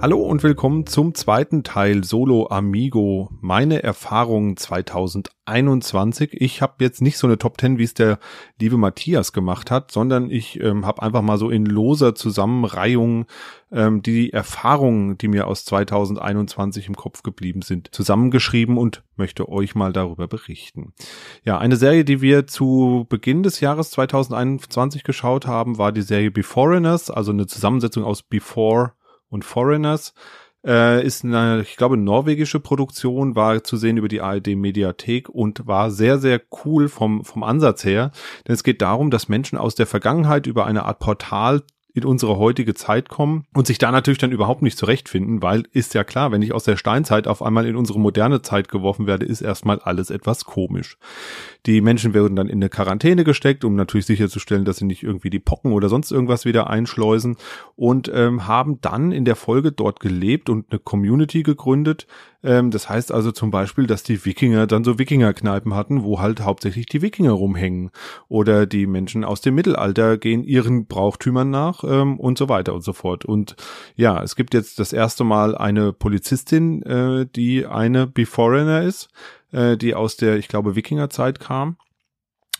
Hallo und willkommen zum zweiten Teil Solo Amigo, meine Erfahrungen 2021. Ich habe jetzt nicht so eine Top 10, wie es der liebe Matthias gemacht hat, sondern ich ähm, habe einfach mal so in loser Zusammenreihung ähm, die Erfahrungen, die mir aus 2021 im Kopf geblieben sind, zusammengeschrieben und möchte euch mal darüber berichten. Ja, eine Serie, die wir zu Beginn des Jahres 2021 geschaut haben, war die Serie Beforeigners, also eine Zusammensetzung aus Before und Foreigners. Äh, ist eine, ich glaube, norwegische Produktion, war zu sehen über die ARD Mediathek und war sehr, sehr cool vom, vom Ansatz her. Denn es geht darum, dass Menschen aus der Vergangenheit über eine Art Portal in unsere heutige Zeit kommen und sich da natürlich dann überhaupt nicht zurechtfinden, weil ist ja klar, wenn ich aus der Steinzeit auf einmal in unsere moderne Zeit geworfen werde, ist erstmal alles etwas komisch. Die Menschen werden dann in eine Quarantäne gesteckt, um natürlich sicherzustellen, dass sie nicht irgendwie die Pocken oder sonst irgendwas wieder einschleusen und ähm, haben dann in der Folge dort gelebt und eine Community gegründet. Ähm, das heißt also zum Beispiel, dass die Wikinger dann so Wikingerkneipen hatten, wo halt hauptsächlich die Wikinger rumhängen. Oder die Menschen aus dem Mittelalter gehen ihren Brauchtümern nach ähm, und so weiter und so fort. Und ja, es gibt jetzt das erste Mal eine Polizistin, äh, die eine Beforeigner ist äh, die aus der, ich glaube, Wikingerzeit kam.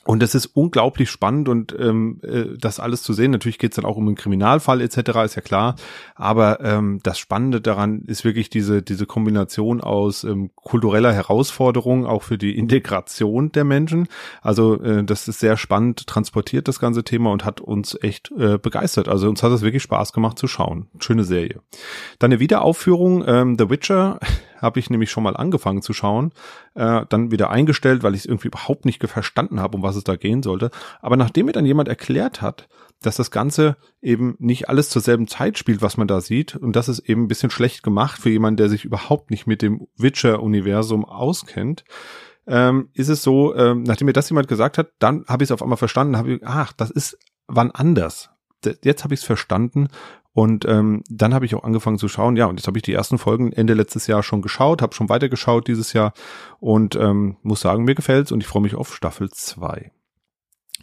Und das ist unglaublich spannend und ähm, äh, das alles zu sehen. Natürlich geht es dann auch um einen Kriminalfall etc., ist ja klar. Aber ähm, das Spannende daran ist wirklich diese, diese Kombination aus ähm, kultureller Herausforderung, auch für die Integration der Menschen. Also äh, das ist sehr spannend transportiert, das ganze Thema, und hat uns echt äh, begeistert. Also uns hat es wirklich Spaß gemacht zu schauen. Schöne Serie. Dann eine Wiederaufführung, ähm, The Witcher habe ich nämlich schon mal angefangen zu schauen, äh, dann wieder eingestellt, weil ich es irgendwie überhaupt nicht verstanden habe, um was es da gehen sollte. Aber nachdem mir dann jemand erklärt hat, dass das Ganze eben nicht alles zur selben Zeit spielt, was man da sieht, und das ist eben ein bisschen schlecht gemacht für jemanden, der sich überhaupt nicht mit dem Witcher-Universum auskennt, ähm, ist es so, ähm, nachdem mir das jemand gesagt hat, dann habe ich es auf einmal verstanden, habe ich, ach, das ist wann anders. Jetzt habe ich es verstanden und ähm, dann habe ich auch angefangen zu schauen, ja, und jetzt habe ich die ersten Folgen Ende letztes Jahr schon geschaut, habe schon weitergeschaut dieses Jahr und ähm, muss sagen, mir gefällt's und ich freue mich auf Staffel 2.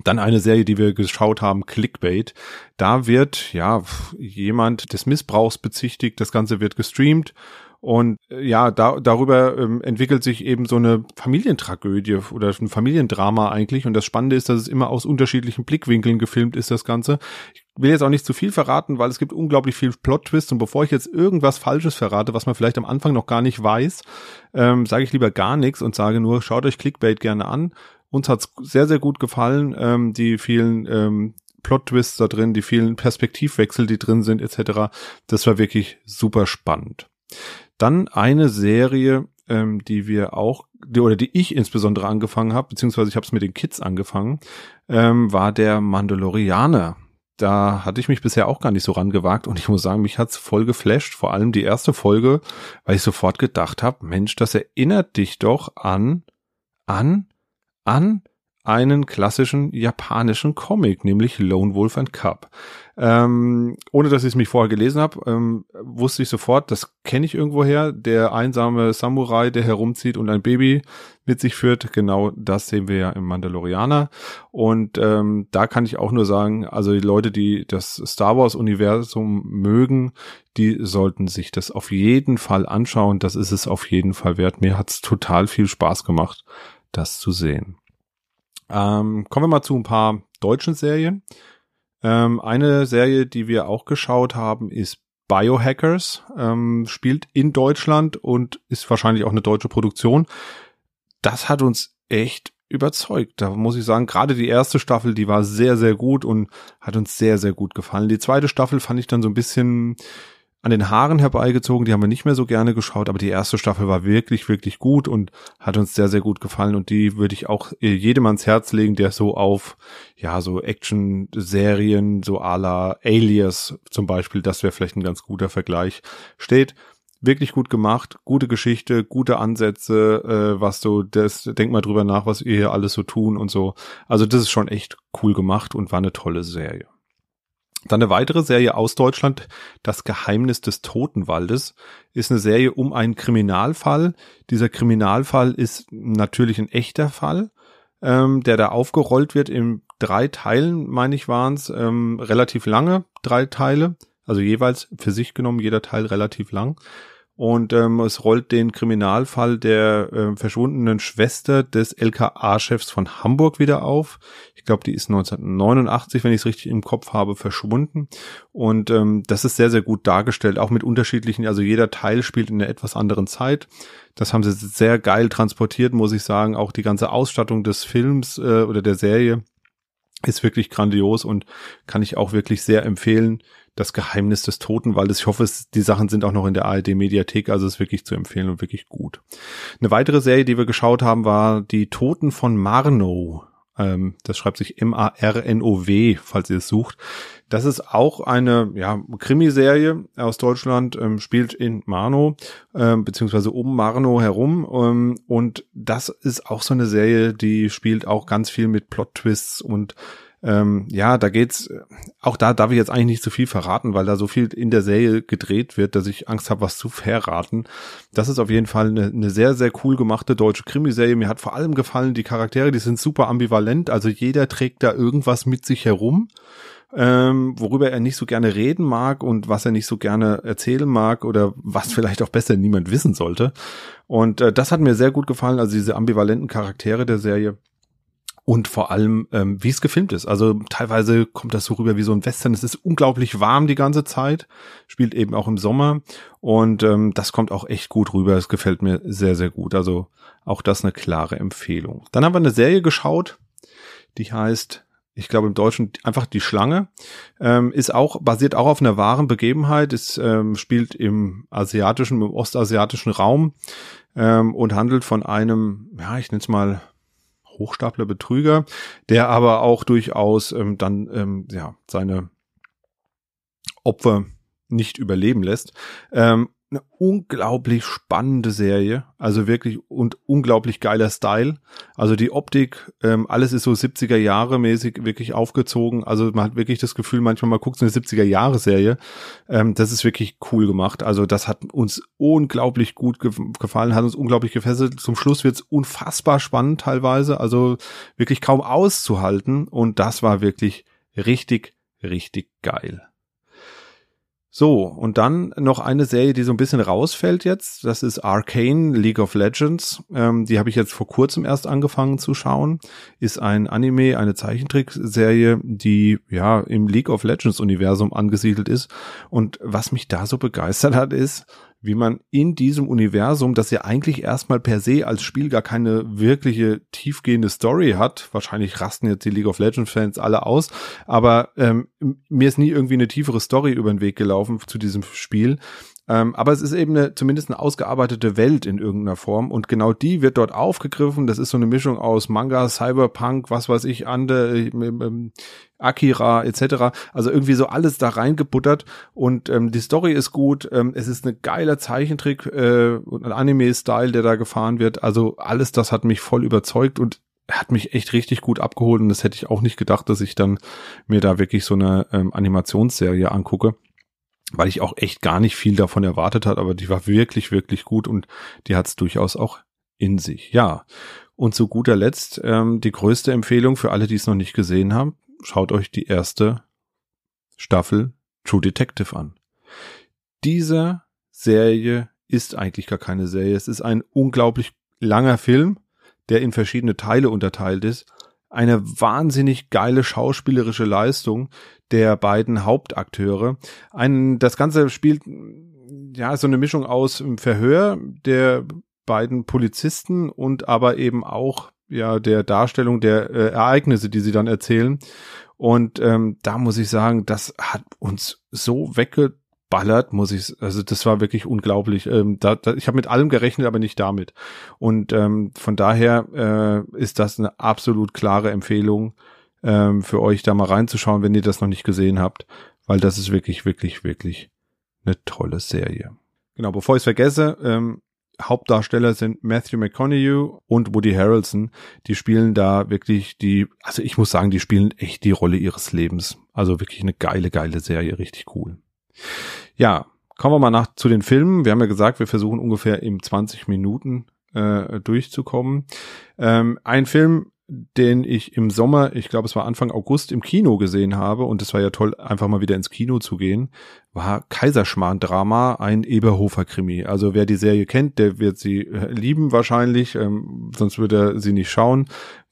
Dann eine Serie, die wir geschaut haben, Clickbait. Da wird ja jemand des Missbrauchs bezichtigt, das Ganze wird gestreamt und äh, ja, da, darüber ähm, entwickelt sich eben so eine Familientragödie oder ein Familiendrama eigentlich. Und das Spannende ist, dass es immer aus unterschiedlichen Blickwinkeln gefilmt ist, das Ganze. Ich will jetzt auch nicht zu viel verraten, weil es gibt unglaublich viel Plot-Twist. Und bevor ich jetzt irgendwas Falsches verrate, was man vielleicht am Anfang noch gar nicht weiß, ähm, sage ich lieber gar nichts und sage nur, schaut euch Clickbait gerne an. Uns hat's sehr, sehr gut gefallen. Ähm, die vielen ähm, Plot-Twists da drin, die vielen Perspektivwechsel, die drin sind, etc. Das war wirklich super spannend. Dann eine Serie, ähm, die wir auch, die, oder die ich insbesondere angefangen habe, beziehungsweise ich habe es mit den Kids angefangen, ähm, war der Mandalorianer. Da hatte ich mich bisher auch gar nicht so rangewagt und ich muss sagen, mich hat's voll geflasht, vor allem die erste Folge, weil ich sofort gedacht habe, Mensch, das erinnert dich doch an, an, an einen klassischen japanischen Comic, nämlich Lone Wolf and Cub. Ähm, ohne dass ich es mich vorher gelesen habe, ähm, wusste ich sofort, das kenne ich irgendwoher. Der einsame Samurai, der herumzieht und ein Baby mit sich führt, genau das sehen wir ja im Mandalorianer. Und ähm, da kann ich auch nur sagen, also die Leute, die das Star Wars-Universum mögen, die sollten sich das auf jeden Fall anschauen. Das ist es auf jeden Fall wert. Mir hat's total viel Spaß gemacht, das zu sehen. Ähm, kommen wir mal zu ein paar deutschen Serien. Ähm, eine Serie, die wir auch geschaut haben, ist Biohackers, ähm, spielt in Deutschland und ist wahrscheinlich auch eine deutsche Produktion. Das hat uns echt überzeugt. Da muss ich sagen, gerade die erste Staffel, die war sehr, sehr gut und hat uns sehr, sehr gut gefallen. Die zweite Staffel fand ich dann so ein bisschen an den Haaren herbeigezogen. Die haben wir nicht mehr so gerne geschaut, aber die erste Staffel war wirklich, wirklich gut und hat uns sehr, sehr gut gefallen. Und die würde ich auch äh, jedem ans Herz legen, der so auf, ja, so Action-Serien, so à la Alias zum Beispiel, das wäre vielleicht ein ganz guter Vergleich, steht. Wirklich gut gemacht, gute Geschichte, gute Ansätze, äh, was so, das, denk mal drüber nach, was ihr hier alles so tun und so. Also das ist schon echt cool gemacht und war eine tolle Serie. Dann eine weitere Serie aus Deutschland, Das Geheimnis des Totenwaldes, ist eine Serie um einen Kriminalfall. Dieser Kriminalfall ist natürlich ein echter Fall, ähm, der da aufgerollt wird in drei Teilen, meine ich, waren es, ähm, relativ lange, drei Teile. also jeweils für sich genommen, jeder Teil relativ lang. Und ähm, es rollt den Kriminalfall der äh, verschwundenen Schwester des LKA-Chefs von Hamburg wieder auf. Ich glaube, die ist 1989, wenn ich es richtig im Kopf habe, verschwunden. Und ähm, das ist sehr, sehr gut dargestellt, auch mit unterschiedlichen, also jeder Teil spielt in einer etwas anderen Zeit. Das haben sie sehr geil transportiert, muss ich sagen. Auch die ganze Ausstattung des Films äh, oder der Serie ist wirklich grandios und kann ich auch wirklich sehr empfehlen das Geheimnis des Totenwaldes. Ich hoffe, es, die Sachen sind auch noch in der ARD-Mediathek, also ist wirklich zu empfehlen und wirklich gut. Eine weitere Serie, die wir geschaut haben, war Die Toten von Marnow. Ähm, das schreibt sich M-A-R-N-O-W, falls ihr es sucht. Das ist auch eine ja, Krimiserie aus Deutschland, ähm, spielt in Marnow, ähm, beziehungsweise um Marnow herum. Ähm, und das ist auch so eine Serie, die spielt auch ganz viel mit Plot-Twists und ähm, ja, da geht's, auch da darf ich jetzt eigentlich nicht zu viel verraten, weil da so viel in der Serie gedreht wird, dass ich Angst habe, was zu verraten. Das ist auf jeden Fall eine, eine sehr, sehr cool gemachte deutsche Krimiserie. Mir hat vor allem gefallen, die Charaktere, die sind super ambivalent, also jeder trägt da irgendwas mit sich herum. Ähm, worüber er nicht so gerne reden mag und was er nicht so gerne erzählen mag oder was vielleicht auch besser niemand wissen sollte. Und äh, das hat mir sehr gut gefallen, also diese ambivalenten Charaktere der Serie und vor allem, ähm, wie es gefilmt ist. Also teilweise kommt das so rüber wie so ein Western. Es ist unglaublich warm die ganze Zeit, spielt eben auch im Sommer und ähm, das kommt auch echt gut rüber. Es gefällt mir sehr, sehr gut. Also auch das eine klare Empfehlung. Dann haben wir eine Serie geschaut, die heißt ich glaube im Deutschen einfach die Schlange, ähm, ist auch, basiert auch auf einer wahren Begebenheit, es ähm, spielt im asiatischen, im ostasiatischen Raum ähm, und handelt von einem, ja, ich nenne es mal Hochstapler Betrüger, der aber auch durchaus ähm, dann ähm, ja seine Opfer nicht überleben lässt. Ähm, eine unglaublich spannende Serie, also wirklich und unglaublich geiler Style. Also die Optik, ähm, alles ist so 70er Jahre mäßig wirklich aufgezogen. Also man hat wirklich das Gefühl, manchmal mal guckt so eine 70er Jahre Serie. Ähm, das ist wirklich cool gemacht. Also das hat uns unglaublich gut ge gefallen, hat uns unglaublich gefesselt. Zum Schluss wird's unfassbar spannend teilweise, also wirklich kaum auszuhalten. Und das war wirklich richtig, richtig geil. So, und dann noch eine Serie, die so ein bisschen rausfällt jetzt. Das ist Arcane League of Legends. Ähm, die habe ich jetzt vor kurzem erst angefangen zu schauen. Ist ein Anime, eine Zeichentrickserie, die ja im League of Legends Universum angesiedelt ist. Und was mich da so begeistert hat, ist, wie man in diesem Universum, das ja eigentlich erstmal per se als Spiel gar keine wirkliche tiefgehende Story hat, wahrscheinlich rasten jetzt die League of Legends Fans alle aus, aber ähm, mir ist nie irgendwie eine tiefere Story über den Weg gelaufen zu diesem Spiel. Ähm, aber es ist eben eine, zumindest eine ausgearbeitete Welt in irgendeiner Form und genau die wird dort aufgegriffen. Das ist so eine Mischung aus Manga, Cyberpunk, was weiß ich, Ande, äh, ähm, Akira etc. Also irgendwie so alles da reingebuttert und ähm, die Story ist gut. Ähm, es ist eine geile Zeichentrick äh, und ein Anime-Style, der da gefahren wird. Also alles das hat mich voll überzeugt und hat mich echt richtig gut abgeholt und das hätte ich auch nicht gedacht, dass ich dann mir da wirklich so eine ähm, Animationsserie angucke weil ich auch echt gar nicht viel davon erwartet hat, aber die war wirklich, wirklich gut und die hat es durchaus auch in sich. Ja. Und zu guter Letzt ähm, die größte Empfehlung für alle, die es noch nicht gesehen haben, schaut euch die erste Staffel True Detective an. Diese Serie ist eigentlich gar keine Serie. Es ist ein unglaublich langer Film, der in verschiedene Teile unterteilt ist eine wahnsinnig geile schauspielerische Leistung der beiden Hauptakteure. Ein, das Ganze spielt ja so eine Mischung aus Verhör der beiden Polizisten und aber eben auch ja der Darstellung der äh, Ereignisse, die sie dann erzählen. Und ähm, da muss ich sagen, das hat uns so wegge ballert, muss ich, also das war wirklich unglaublich. Ähm, da, da, ich habe mit allem gerechnet, aber nicht damit. Und ähm, von daher äh, ist das eine absolut klare Empfehlung ähm, für euch, da mal reinzuschauen, wenn ihr das noch nicht gesehen habt, weil das ist wirklich, wirklich, wirklich eine tolle Serie. Genau, bevor ich es vergesse, ähm, Hauptdarsteller sind Matthew McConaughey und Woody Harrelson. Die spielen da wirklich die, also ich muss sagen, die spielen echt die Rolle ihres Lebens. Also wirklich eine geile, geile Serie, richtig cool. Ja, kommen wir mal nach zu den Filmen. Wir haben ja gesagt, wir versuchen ungefähr im 20 Minuten äh, durchzukommen. Ähm, ein Film, den ich im Sommer, ich glaube es war Anfang August im Kino gesehen habe und es war ja toll, einfach mal wieder ins Kino zu gehen, war Kaiserschmarrn-Drama, ein Eberhofer-Krimi. Also wer die Serie kennt, der wird sie äh, lieben wahrscheinlich, ähm, sonst würde er sie nicht schauen.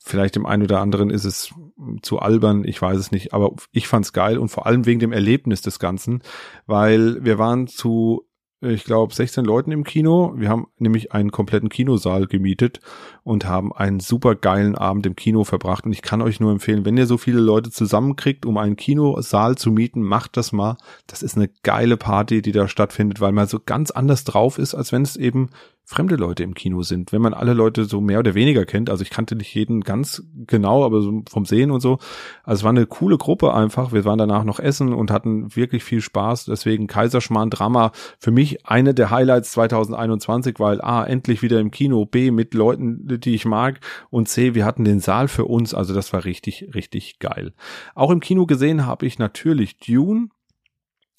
Vielleicht dem einen oder anderen ist es zu albern, ich weiß es nicht, aber ich fand's geil und vor allem wegen dem Erlebnis des Ganzen, weil wir waren zu ich glaube, 16 Leuten im Kino. Wir haben nämlich einen kompletten Kinosaal gemietet und haben einen super geilen Abend im Kino verbracht. Und ich kann euch nur empfehlen, wenn ihr so viele Leute zusammenkriegt, um einen Kinosaal zu mieten, macht das mal. Das ist eine geile Party, die da stattfindet, weil man so ganz anders drauf ist, als wenn es eben fremde Leute im Kino sind. Wenn man alle Leute so mehr oder weniger kennt, also ich kannte nicht jeden ganz genau, aber so vom Sehen und so. Also es war eine coole Gruppe einfach. Wir waren danach noch essen und hatten wirklich viel Spaß. Deswegen Kaiserschmarrn Drama für mich eine der Highlights 2021, weil A, endlich wieder im Kino, B, mit Leuten, die ich mag und C, wir hatten den Saal für uns. Also das war richtig, richtig geil. Auch im Kino gesehen habe ich natürlich Dune,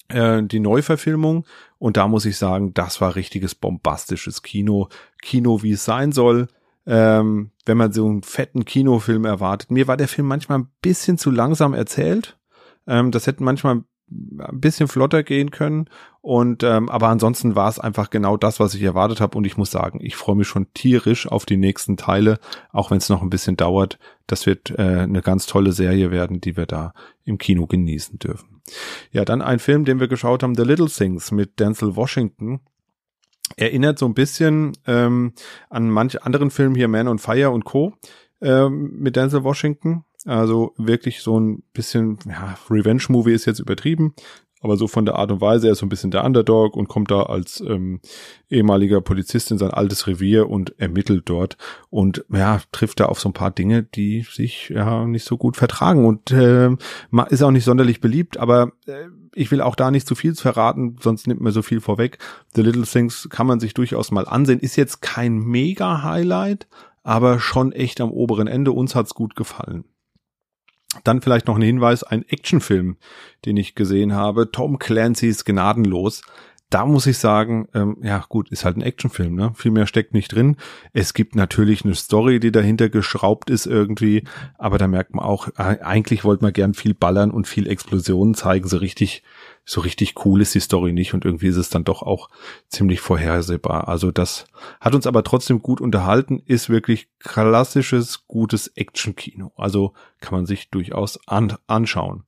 äh, die Neuverfilmung und da muss ich sagen, das war richtiges bombastisches Kino. Kino, wie es sein soll. Ähm, wenn man so einen fetten Kinofilm erwartet. Mir war der Film manchmal ein bisschen zu langsam erzählt. Ähm, das hätte manchmal ein bisschen flotter gehen können. Und ähm, aber ansonsten war es einfach genau das, was ich erwartet habe. Und ich muss sagen, ich freue mich schon tierisch auf die nächsten Teile, auch wenn es noch ein bisschen dauert. Das wird äh, eine ganz tolle Serie werden, die wir da im Kino genießen dürfen. Ja, dann ein Film, den wir geschaut haben, The Little Things mit Denzel Washington. Erinnert so ein bisschen ähm, an manche anderen Filme hier, Man on Fire und Co. Ähm, mit Denzel Washington. Also wirklich so ein bisschen, ja, Revenge-Movie ist jetzt übertrieben, aber so von der Art und Weise, er ist so ein bisschen der Underdog und kommt da als ähm, ehemaliger Polizist in sein altes Revier und ermittelt dort und ja, trifft da auf so ein paar Dinge, die sich ja nicht so gut vertragen und äh, ist auch nicht sonderlich beliebt, aber äh, ich will auch da nicht zu viel verraten, sonst nimmt mir so viel vorweg. The Little Things kann man sich durchaus mal ansehen, ist jetzt kein Mega-Highlight, aber schon echt am oberen Ende. Uns hat's gut gefallen. Dann vielleicht noch ein Hinweis, ein Actionfilm, den ich gesehen habe, Tom Clancy's Gnadenlos. Da muss ich sagen, ähm, ja gut, ist halt ein Actionfilm, ne? Viel mehr steckt nicht drin. Es gibt natürlich eine Story, die dahinter geschraubt ist irgendwie, aber da merkt man auch, äh, eigentlich wollte man gern viel ballern und viel Explosionen zeigen, so richtig so richtig cool ist die Story nicht und irgendwie ist es dann doch auch ziemlich vorhersehbar. Also das hat uns aber trotzdem gut unterhalten, ist wirklich klassisches, gutes Action-Kino. Also kann man sich durchaus an anschauen.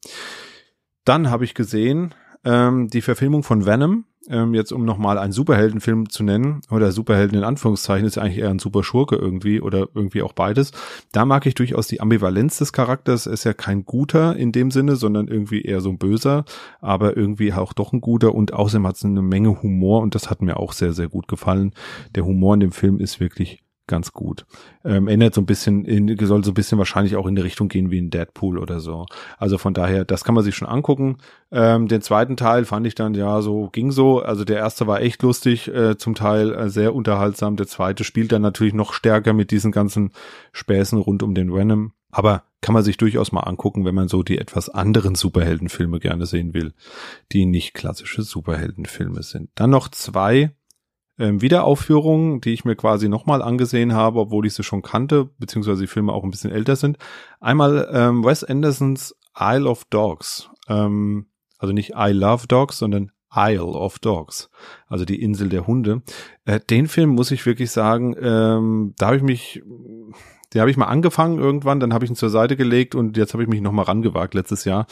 Dann habe ich gesehen, ähm, die Verfilmung von Venom, ähm, jetzt um nochmal einen Superheldenfilm zu nennen, oder Superhelden in Anführungszeichen, ist eigentlich eher ein super Schurke irgendwie oder irgendwie auch beides. Da mag ich durchaus die Ambivalenz des Charakters. Er ist ja kein guter in dem Sinne, sondern irgendwie eher so ein böser, aber irgendwie auch doch ein guter und außerdem hat es eine Menge Humor und das hat mir auch sehr, sehr gut gefallen. Der Humor in dem Film ist wirklich ganz gut. Ähm, ändert so ein bisschen, in, soll so ein bisschen wahrscheinlich auch in die Richtung gehen wie in Deadpool oder so. Also von daher, das kann man sich schon angucken. Ähm, den zweiten Teil fand ich dann, ja, so ging so. Also der erste war echt lustig, äh, zum Teil äh, sehr unterhaltsam. Der zweite spielt dann natürlich noch stärker mit diesen ganzen Späßen rund um den Venom. Aber kann man sich durchaus mal angucken, wenn man so die etwas anderen Superheldenfilme gerne sehen will, die nicht klassische Superheldenfilme sind. Dann noch zwei ähm, Wiederaufführungen, die ich mir quasi nochmal angesehen habe, obwohl ich sie schon kannte, beziehungsweise die Filme auch ein bisschen älter sind. Einmal ähm, Wes Andersons Isle of Dogs. Ähm, also nicht I Love Dogs, sondern Isle of Dogs, also die Insel der Hunde. Äh, den Film muss ich wirklich sagen, ähm, da habe ich mich den habe ich mal angefangen irgendwann, dann habe ich ihn zur Seite gelegt und jetzt habe ich mich nochmal rangewagt letztes Jahr.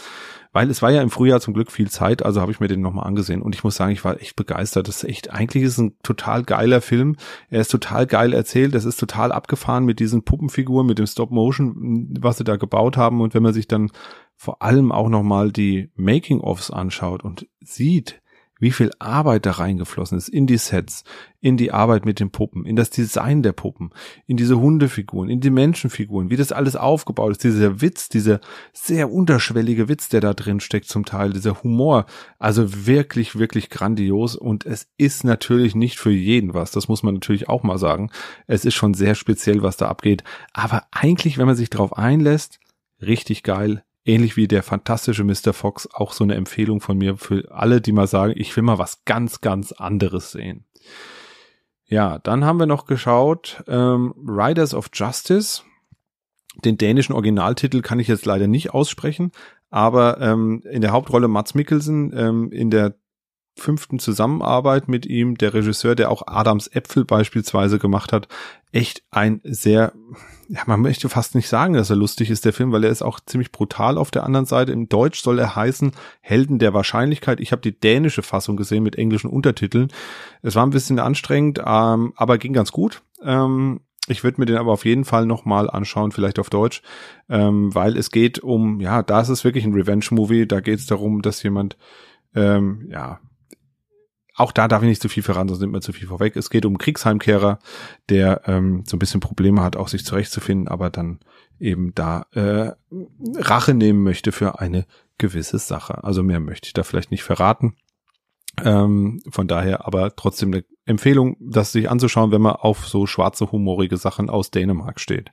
Weil es war ja im Frühjahr zum Glück viel Zeit, also habe ich mir den nochmal angesehen und ich muss sagen, ich war echt begeistert. Das ist echt, eigentlich ist ein total geiler Film. Er ist total geil erzählt, das ist total abgefahren mit diesen Puppenfiguren, mit dem Stop-Motion, was sie da gebaut haben und wenn man sich dann vor allem auch nochmal die Making-ofs anschaut und sieht, wie viel Arbeit da reingeflossen ist in die Sets, in die Arbeit mit den Puppen, in das Design der Puppen, in diese Hundefiguren, in die Menschenfiguren, wie das alles aufgebaut ist, dieser Witz, dieser sehr unterschwellige Witz, der da drin steckt zum Teil, dieser Humor, also wirklich, wirklich grandios. Und es ist natürlich nicht für jeden was, das muss man natürlich auch mal sagen. Es ist schon sehr speziell, was da abgeht, aber eigentlich, wenn man sich drauf einlässt, richtig geil, ähnlich wie der fantastische Mr. Fox, auch so eine Empfehlung von mir für alle, die mal sagen, ich will mal was ganz, ganz anderes sehen. Ja, dann haben wir noch geschaut, ähm, Riders of Justice. Den dänischen Originaltitel kann ich jetzt leider nicht aussprechen, aber ähm, in der Hauptrolle Mats Mikkelsen, ähm, in der fünften Zusammenarbeit mit ihm, der Regisseur, der auch Adams Äpfel beispielsweise gemacht hat, echt ein sehr, ja, man möchte fast nicht sagen, dass er lustig ist, der Film, weil er ist auch ziemlich brutal auf der anderen Seite. Im Deutsch soll er heißen Helden der Wahrscheinlichkeit. Ich habe die dänische Fassung gesehen mit englischen Untertiteln. Es war ein bisschen anstrengend, ähm, aber ging ganz gut. Ähm, ich würde mir den aber auf jeden Fall nochmal anschauen, vielleicht auf Deutsch, ähm, weil es geht um, ja, da ist es wirklich ein Revenge-Movie, da geht es darum, dass jemand, ähm, ja, auch da darf ich nicht zu viel verraten, sonst nimmt man zu viel vorweg. Es geht um Kriegsheimkehrer, der ähm, so ein bisschen Probleme hat, auch sich zurechtzufinden, aber dann eben da äh, Rache nehmen möchte für eine gewisse Sache. Also mehr möchte ich da vielleicht nicht verraten. Ähm, von daher aber trotzdem eine Empfehlung, das sich anzuschauen, wenn man auf so schwarze, humorige Sachen aus Dänemark steht.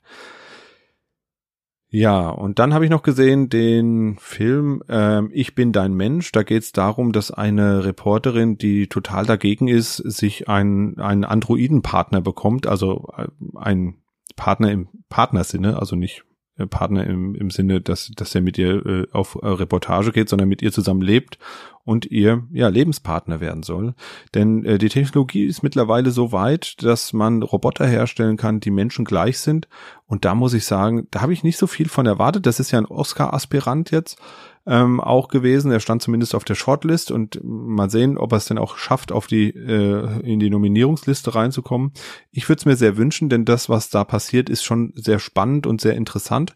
Ja, und dann habe ich noch gesehen den Film ähm, Ich bin dein Mensch. Da geht es darum, dass eine Reporterin, die total dagegen ist, sich einen, einen Androidenpartner bekommt, also äh, ein Partner im Partnersinne, also nicht Partner im, im Sinne, dass, dass er mit ihr äh, auf äh, Reportage geht, sondern mit ihr zusammen lebt und ihr ja Lebenspartner werden soll. Denn äh, die Technologie ist mittlerweile so weit, dass man Roboter herstellen kann, die Menschen gleich sind. Und da muss ich sagen, da habe ich nicht so viel von erwartet. Das ist ja ein Oscar-Aspirant jetzt ähm, auch gewesen. Er stand zumindest auf der Shortlist und mal sehen, ob er es denn auch schafft, auf die äh, in die Nominierungsliste reinzukommen. Ich würde es mir sehr wünschen, denn das, was da passiert, ist schon sehr spannend und sehr interessant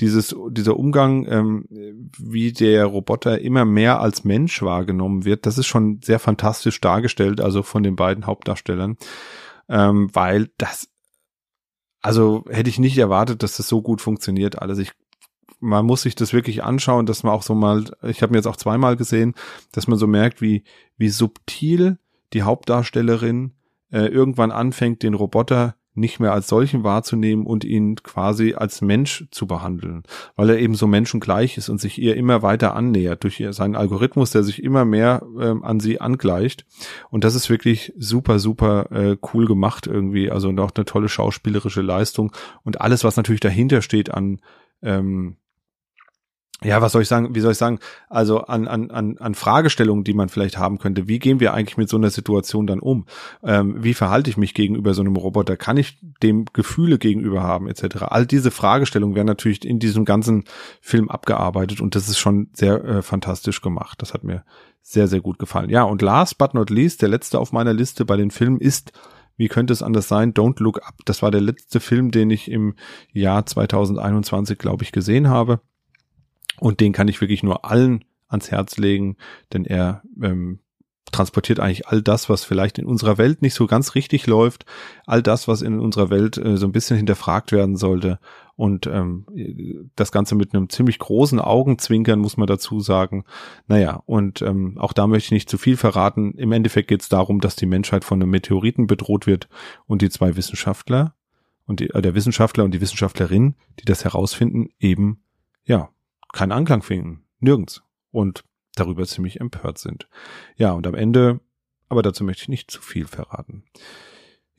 dieses, dieser Umgang, ähm, wie der Roboter immer mehr als Mensch wahrgenommen wird, das ist schon sehr fantastisch dargestellt, also von den beiden Hauptdarstellern, ähm, weil das, also hätte ich nicht erwartet, dass das so gut funktioniert alles. Ich man muss sich das wirklich anschauen, dass man auch so mal, ich habe mir jetzt auch zweimal gesehen, dass man so merkt, wie, wie subtil die Hauptdarstellerin äh, irgendwann anfängt, den Roboter nicht mehr als solchen wahrzunehmen und ihn quasi als Mensch zu behandeln, weil er eben so menschengleich ist und sich ihr immer weiter annähert durch seinen Algorithmus, der sich immer mehr ähm, an sie angleicht. Und das ist wirklich super, super äh, cool gemacht irgendwie. Also noch eine tolle schauspielerische Leistung und alles, was natürlich dahinter steht an ähm, ja, was soll ich sagen, wie soll ich sagen, also an, an, an, an Fragestellungen, die man vielleicht haben könnte. Wie gehen wir eigentlich mit so einer Situation dann um? Ähm, wie verhalte ich mich gegenüber so einem Roboter? Kann ich dem Gefühle gegenüber haben, etc.? All diese Fragestellungen werden natürlich in diesem ganzen Film abgearbeitet und das ist schon sehr äh, fantastisch gemacht. Das hat mir sehr, sehr gut gefallen. Ja, und last but not least, der letzte auf meiner Liste bei den Filmen ist wie könnte es anders sein? Don't Look Up. Das war der letzte Film, den ich im Jahr 2021, glaube ich, gesehen habe. Und den kann ich wirklich nur allen ans Herz legen, denn er ähm, transportiert eigentlich all das, was vielleicht in unserer Welt nicht so ganz richtig läuft, all das, was in unserer Welt äh, so ein bisschen hinterfragt werden sollte. Und ähm, das Ganze mit einem ziemlich großen Augenzwinkern, muss man dazu sagen. Naja, und ähm, auch da möchte ich nicht zu viel verraten. Im Endeffekt geht es darum, dass die Menschheit von einem Meteoriten bedroht wird und die zwei Wissenschaftler und die, äh, der Wissenschaftler und die Wissenschaftlerin, die das herausfinden, eben ja keinen Anklang finden. Nirgends. Und darüber ziemlich empört sind. Ja, und am Ende, aber dazu möchte ich nicht zu viel verraten.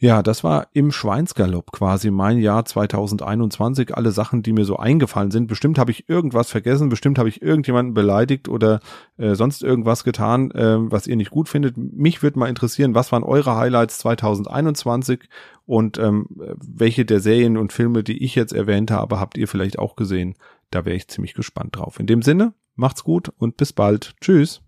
Ja, das war im Schweinsgalopp quasi mein Jahr 2021. Alle Sachen, die mir so eingefallen sind. Bestimmt habe ich irgendwas vergessen, bestimmt habe ich irgendjemanden beleidigt oder äh, sonst irgendwas getan, äh, was ihr nicht gut findet. Mich würde mal interessieren, was waren eure Highlights 2021 und ähm, welche der Serien und Filme, die ich jetzt erwähnt habe, habt ihr vielleicht auch gesehen? Da wäre ich ziemlich gespannt drauf. In dem Sinne, macht's gut und bis bald. Tschüss.